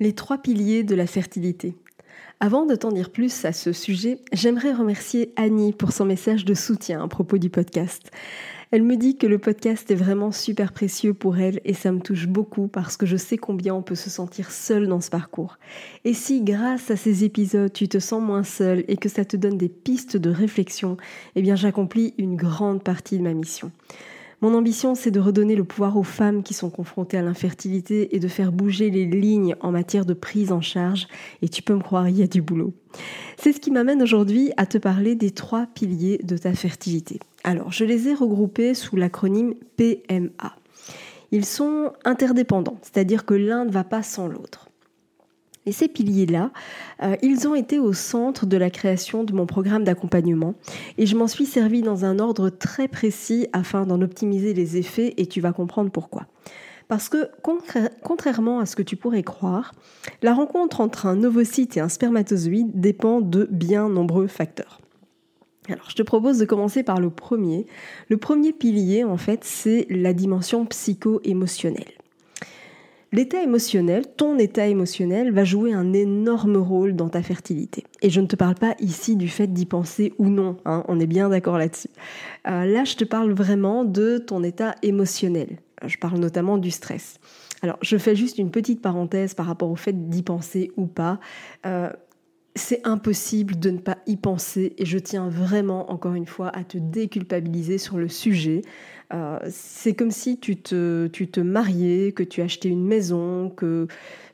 Les trois piliers de la fertilité. Avant de t'en dire plus à ce sujet, j'aimerais remercier Annie pour son message de soutien à propos du podcast. Elle me dit que le podcast est vraiment super précieux pour elle et ça me touche beaucoup parce que je sais combien on peut se sentir seul dans ce parcours. Et si grâce à ces épisodes tu te sens moins seul et que ça te donne des pistes de réflexion, eh bien j'accomplis une grande partie de ma mission. Mon ambition, c'est de redonner le pouvoir aux femmes qui sont confrontées à l'infertilité et de faire bouger les lignes en matière de prise en charge. Et tu peux me croire, il y a du boulot. C'est ce qui m'amène aujourd'hui à te parler des trois piliers de ta fertilité. Alors, je les ai regroupés sous l'acronyme PMA. Ils sont interdépendants, c'est-à-dire que l'un ne va pas sans l'autre. Et ces piliers-là, euh, ils ont été au centre de la création de mon programme d'accompagnement et je m'en suis servi dans un ordre très précis afin d'en optimiser les effets et tu vas comprendre pourquoi. Parce que contrairement à ce que tu pourrais croire, la rencontre entre un ovocyte et un spermatozoïde dépend de bien nombreux facteurs. Alors, je te propose de commencer par le premier. Le premier pilier, en fait, c'est la dimension psycho-émotionnelle. L'état émotionnel, ton état émotionnel, va jouer un énorme rôle dans ta fertilité. Et je ne te parle pas ici du fait d'y penser ou non, hein, on est bien d'accord là-dessus. Euh, là, je te parle vraiment de ton état émotionnel. Je parle notamment du stress. Alors, je fais juste une petite parenthèse par rapport au fait d'y penser ou pas. Euh, c'est impossible de ne pas y penser et je tiens vraiment, encore une fois, à te déculpabiliser sur le sujet. Euh, c'est comme si tu te, tu te mariais, que tu achetais une maison, que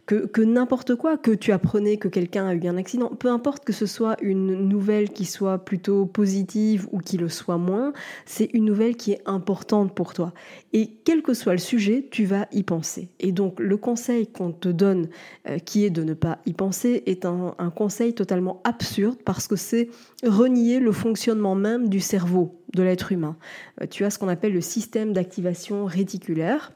que, n'importe quoi, que tu apprenais que quelqu'un a eu un accident, peu importe que ce soit une nouvelle qui soit plutôt positive ou qui le soit moins, c'est une nouvelle qui est importante pour toi. Et quel que soit le sujet, tu vas y penser. Et donc le conseil qu'on te donne, euh, qui est de ne pas y penser, est un, un conseil totalement absurde parce que c'est renier le fonctionnement même du cerveau de l'être humain. Euh, tu as ce qu'on appelle le système d'activation réticulaire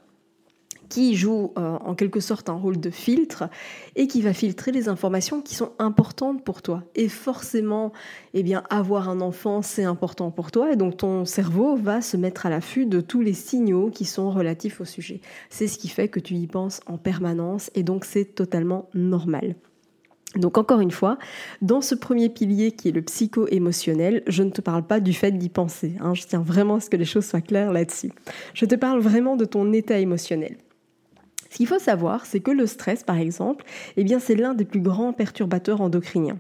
qui joue euh, en quelque sorte un rôle de filtre et qui va filtrer les informations qui sont importantes pour toi. Et forcément, eh bien, avoir un enfant, c'est important pour toi et donc ton cerveau va se mettre à l'affût de tous les signaux qui sont relatifs au sujet. C'est ce qui fait que tu y penses en permanence et donc c'est totalement normal. Donc encore une fois, dans ce premier pilier qui est le psycho-émotionnel, je ne te parle pas du fait d'y penser. Hein. je tiens vraiment à ce que les choses soient claires là-dessus. Je te parle vraiment de ton état émotionnel. Ce qu'il faut savoir, c'est que le stress, par exemple, eh bien, c'est l'un des plus grands perturbateurs endocriniens.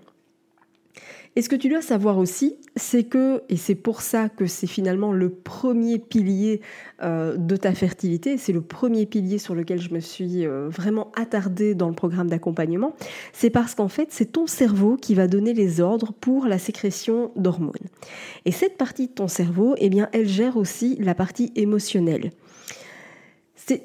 Et ce que tu dois savoir aussi, c'est que, et c'est pour ça que c'est finalement le premier pilier euh, de ta fertilité, c'est le premier pilier sur lequel je me suis euh, vraiment attardée dans le programme d'accompagnement, c'est parce qu'en fait, c'est ton cerveau qui va donner les ordres pour la sécrétion d'hormones. Et cette partie de ton cerveau, eh bien, elle gère aussi la partie émotionnelle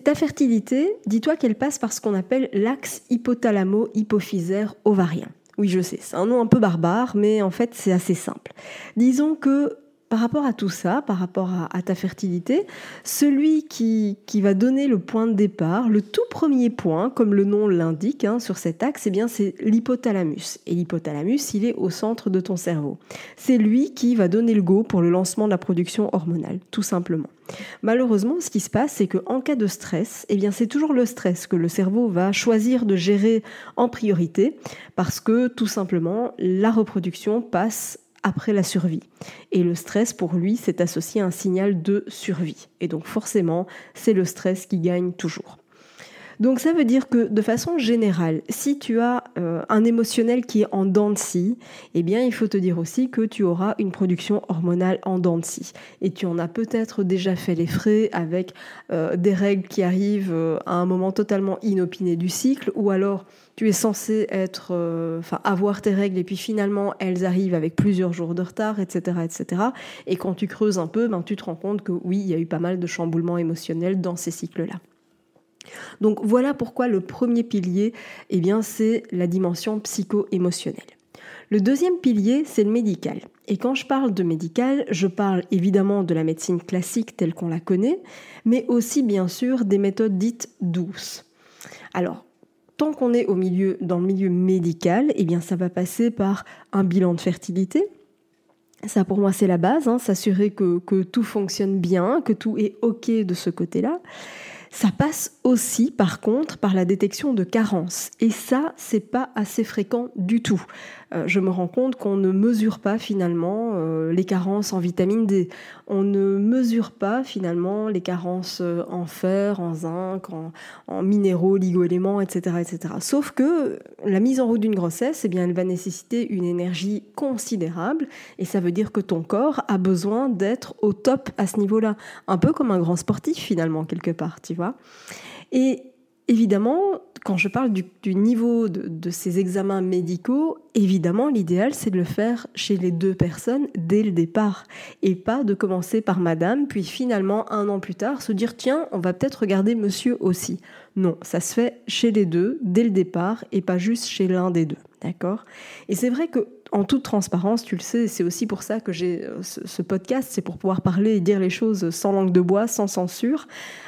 ta fertilité, dis-toi qu'elle passe par ce qu'on appelle l'axe hypothalamo-hypophysaire ovarien. Oui, je sais, c'est un nom un peu barbare, mais en fait, c'est assez simple. Disons que par rapport à tout ça, par rapport à, ta fertilité, celui qui, qui, va donner le point de départ, le tout premier point, comme le nom l'indique hein, sur cet axe, eh bien c'est l'hypothalamus. Et l'hypothalamus, il est au centre de ton cerveau. C'est lui qui va donner le go pour le lancement de la production hormonale, tout simplement. Malheureusement, ce qui se passe, c'est qu'en cas de stress, eh bien c'est toujours le stress que le cerveau va choisir de gérer en priorité, parce que tout simplement la reproduction passe après la survie. Et le stress, pour lui, c'est associé à un signal de survie. Et donc forcément, c'est le stress qui gagne toujours. Donc ça veut dire que de façon générale, si tu as euh, un émotionnel qui est en dents de scie, eh bien il faut te dire aussi que tu auras une production hormonale en dents de scie. Et tu en as peut-être déjà fait les frais avec euh, des règles qui arrivent euh, à un moment totalement inopiné du cycle, ou alors tu es censé être, enfin avoir tes règles et puis finalement elles arrivent avec plusieurs jours de retard, etc., etc. Et quand tu creuses un peu, ben tu te rends compte que oui, il y a eu pas mal de chamboulements émotionnels dans ces cycles-là. Donc voilà pourquoi le premier pilier, eh bien, c'est la dimension psycho-émotionnelle. Le deuxième pilier, c'est le médical. Et quand je parle de médical, je parle évidemment de la médecine classique telle qu'on la connaît, mais aussi bien sûr des méthodes dites douces. Alors, tant qu'on est au milieu, dans le milieu médical, eh bien ça va passer par un bilan de fertilité. Ça pour moi c'est la base, hein, s'assurer que, que tout fonctionne bien, que tout est OK de ce côté-là. Ça passe aussi, par contre, par la détection de carences. Et ça, c'est pas assez fréquent du tout. Euh, je me rends compte qu'on ne mesure pas finalement euh, les carences en vitamine D. On ne mesure pas finalement les carences euh, en fer, en zinc, en, minéraux, ligoéléments, etc., etc. Sauf que la mise en route d'une grossesse, eh bien, elle va nécessiter une énergie considérable et ça veut dire que ton corps a besoin d'être au top à ce niveau-là. Un peu comme un grand sportif finalement, quelque part, tu vois. Et évidemment, quand je parle du, niveau de, ces examens médicaux, évidemment, l'idéal, c'est de le faire chez les deux personnes dès le départ. Et pas de commencer par madame, puis finalement, un an plus tard, se dire, tiens, on va peut-être regarder monsieur aussi. Non, ça se fait chez les deux, dès le départ, et pas juste chez l'un des deux. D'accord? Et c'est vrai que en toute transparence, tu le sais, c'est aussi pour ça que j'ai euh, ce, podcast, c'est pour pouvoir parler et dire les choses sans langue de bois, sans censure.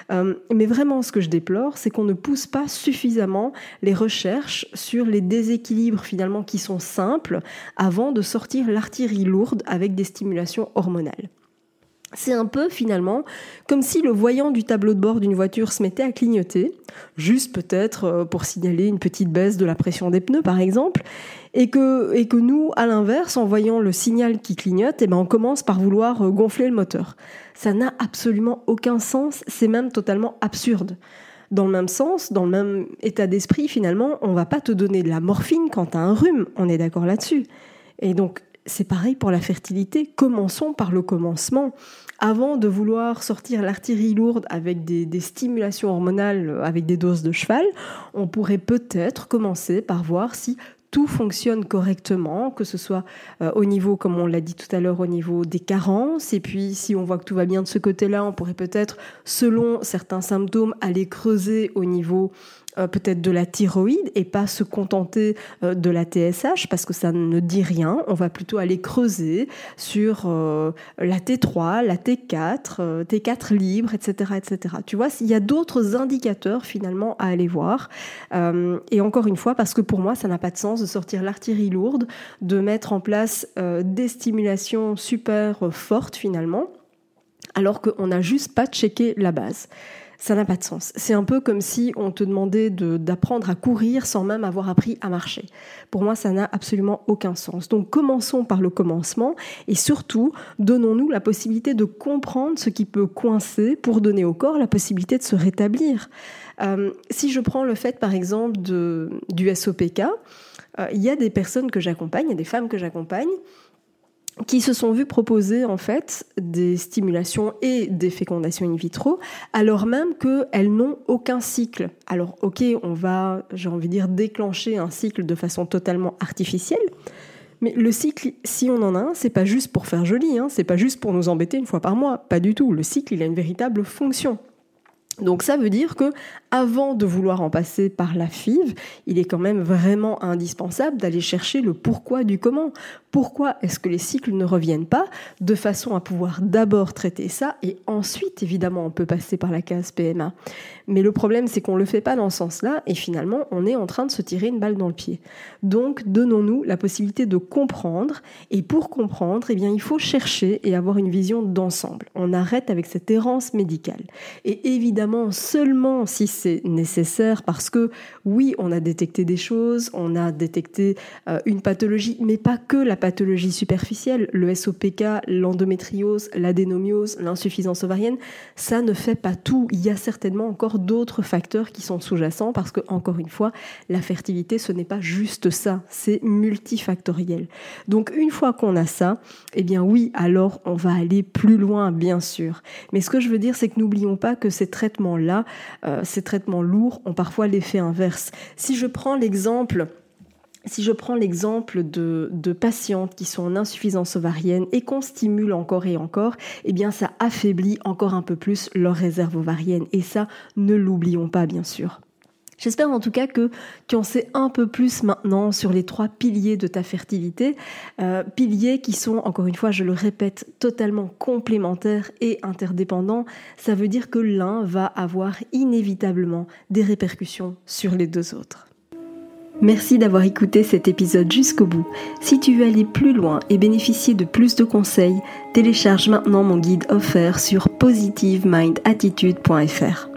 Euh, mais vraiment, ce que je déplore, c'est qu'on ne pousse pas suffisamment les recherches sur les déséquilibres finalement qui sont simples avant de sortir l'artillerie lourde avec des stimulations hormonales. C'est un peu finalement comme si le voyant du tableau de bord d'une voiture se mettait à clignoter, juste peut-être euh, pour signaler une petite baisse de la pression des pneus par exemple, et que, et que nous, à l'inverse, en voyant le signal qui clignote, eh ben on commence par vouloir euh, gonfler le moteur. Ça n'a absolument aucun sens, c'est même totalement absurde. Dans le même sens, dans le même état d'esprit, finalement, on va pas te donner de la morphine quand tu as un rhume, on est d'accord là-dessus. Et donc, c'est pareil pour la fertilité. Commençons par le commencement. Avant de vouloir sortir l'artillerie lourde avec des, stimulations hormonales euh, avec des doses de cheval, on pourrait peut-être commencer par voir si tout fonctionne correctement, que ce soit euh, au niveau, comme on l'a dit tout à l'heure, au niveau des carences. Et puis, si on voit que tout va bien de ce côté-là, on pourrait peut-être, selon certains symptômes, aller creuser au niveau euh, peut-être de la thyroïde et pas se contenter euh, de la TSH parce que ça ne dit rien. On va plutôt aller creuser sur euh, la T3, la T4, T4 libre, etc., etc. Tu vois, il y a d'autres indicateurs finalement à aller voir. et encore une fois, parce que pour moi, ça n'a pas de sens de sortir l'artillerie lourde, de mettre en place des stimulations super fortes finalement, alors qu'on n'a juste pas checké la base ça n'a pas de sens. C'est un peu comme si on te demandait d'apprendre à courir sans même avoir appris à marcher. Pour moi, ça n'a absolument aucun sens. Donc commençons par le commencement et surtout, donnons-nous la possibilité de comprendre ce qui peut coincer pour donner au corps la possibilité de se rétablir. Euh, si je prends le fait, par exemple, de, du SOPK, euh, il y a des personnes que j'accompagne, il y a des femmes que j'accompagne qui se sont vus proposer en fait des stimulations et des fécondations in vitro, alors même qu'elles n'ont aucun cycle. Alors ok, on va, j'ai envie de dire, déclencher un cycle de façon totalement artificielle, mais le cycle, si on en a un, c'est pas juste pour faire joli, hein, c'est pas juste pour nous embêter une fois par mois, pas du tout. Le cycle, il a une véritable fonction. Donc ça veut dire que avant de vouloir en passer par la FIV, il est quand même vraiment indispensable d'aller chercher le pourquoi du comment. Pourquoi est-ce que les cycles ne reviennent pas de façon à pouvoir d'abord traiter ça et ensuite évidemment on peut passer par la case PMA. Mais le problème c'est qu'on ne le fait pas dans ce sens-là et finalement on est en train de se tirer une balle dans le pied. Donc donnons-nous la possibilité de comprendre et pour comprendre, eh bien il faut chercher et avoir une vision d'ensemble. On arrête avec cette errance médicale. Et évidemment seulement si c'est nécessaire, parce que oui, on a détecté des choses, on a détecté euh, une pathologie, mais pas que la pathologie superficielle, le SOPK, l'endométriose, l'adénomiose, l'insuffisance ovarienne, ça ne fait pas tout. Il y a certainement encore d'autres facteurs qui sont sous-jacents, parce que, encore une fois, la fertilité, ce n'est pas juste ça, c'est multifactoriel. Donc, une fois qu'on a ça, eh bien oui, alors on va aller plus loin, bien sûr. Mais ce que je veux dire, c'est que n'oublions pas que ces traitements-là, euh, ces traitements lourds, ont parfois l'effet inverse. Si je prends l'exemple si je prends l'exemple de, de, patientes qui sont en insuffisance ovarienne et qu'on stimule encore et encore, eh bien ça affaiblit encore un peu plus leur réserve ovarienne. Et ça, ne l'oublions pas, bien sûr. J'espère en tout cas que tu en sais un peu plus maintenant sur les trois piliers de ta fertilité, euh, piliers qui sont, encore une fois, je le répète, totalement complémentaires et interdépendants. Ça veut dire que l'un va avoir inévitablement des répercussions sur les deux autres. Merci d'avoir écouté cet épisode jusqu'au bout. Si tu veux aller plus loin et bénéficier de plus de conseils, télécharge maintenant mon guide offert sur positivemindattitude.fr.